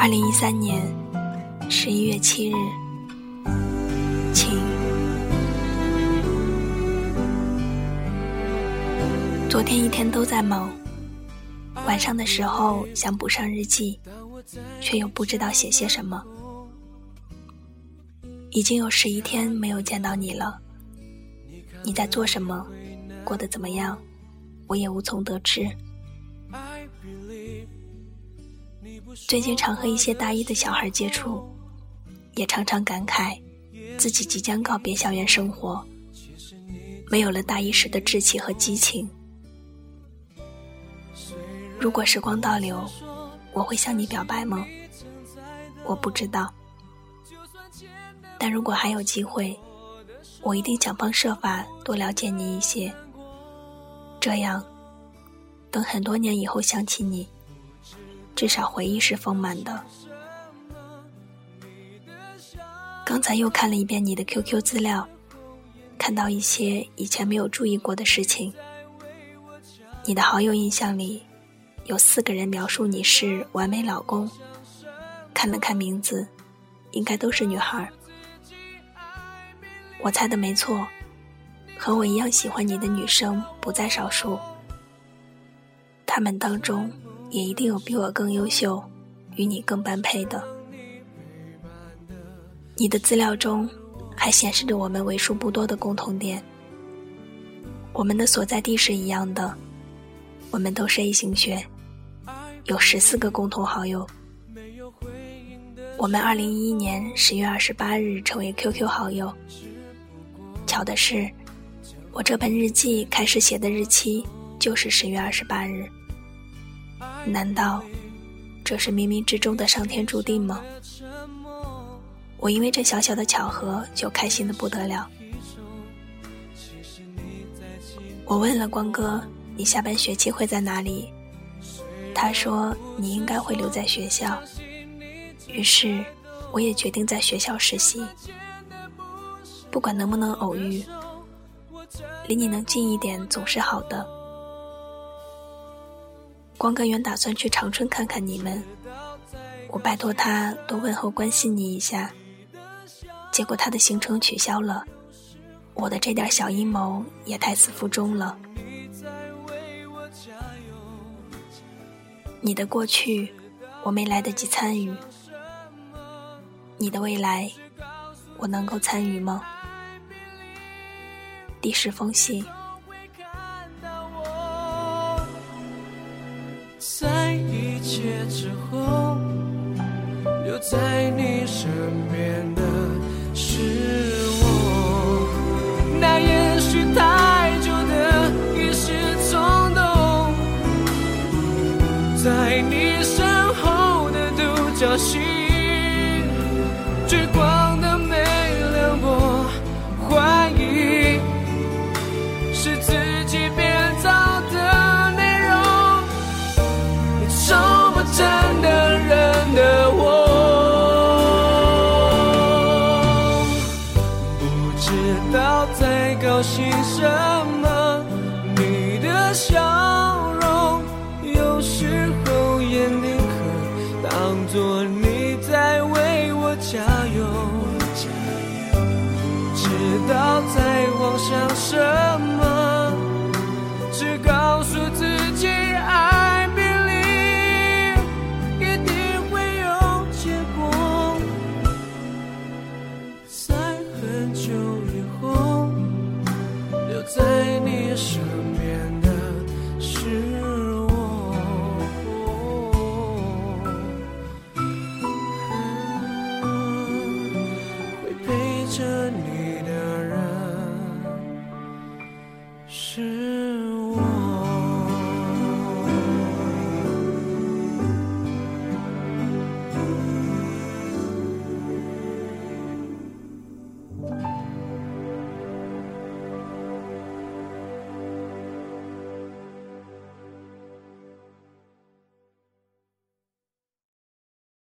二零一三年十一月七日，晴。昨天一天都在忙，晚上的时候想补上日记，却又不知道写些什么。已经有十一天没有见到你了，你在做什么？过得怎么样？我也无从得知。最近常和一些大一的小孩接触，也常常感慨自己即将告别校园生活，没有了大一时的稚气和激情。如果时光倒流，我会向你表白吗？我不知道。但如果还有机会，我一定想方设法多了解你一些。这样，等很多年以后想起你。至少回忆是丰满的。刚才又看了一遍你的 QQ 资料，看到一些以前没有注意过的事情。你的好友印象里，有四个人描述你是完美老公。看了看名字，应该都是女孩。我猜的没错，和我一样喜欢你的女生不在少数。他们当中。也一定有比我更优秀、与你更般配的。你的资料中还显示着我们为数不多的共同点。我们的所在地是一样的，我们都是 A 型血，有十四个共同好友。我们二零一一年十月二十八日成为 QQ 好友。巧的是，我这本日记开始写的日期就是十月二十八日。难道这是冥冥之中的上天注定吗？我因为这小小的巧合就开心的不得了。我问了光哥，你下半学期会在哪里？他说你应该会留在学校。于是我也决定在学校实习。不管能不能偶遇，离你能近一点总是好的。光哥原打算去长春看看你们，我拜托他多问候关心你一下，结果他的行程取消了，我的这点小阴谋也胎死腹中了。你的过去我没来得及参与，你的未来我能够参与吗？第十封信。在一切之后，留在你身边的是我。那也许太久的一时冲动，在你身后的独角戏，聚光高兴什么？你的笑容有时候也宁可当作你在为我加油。知道在着你。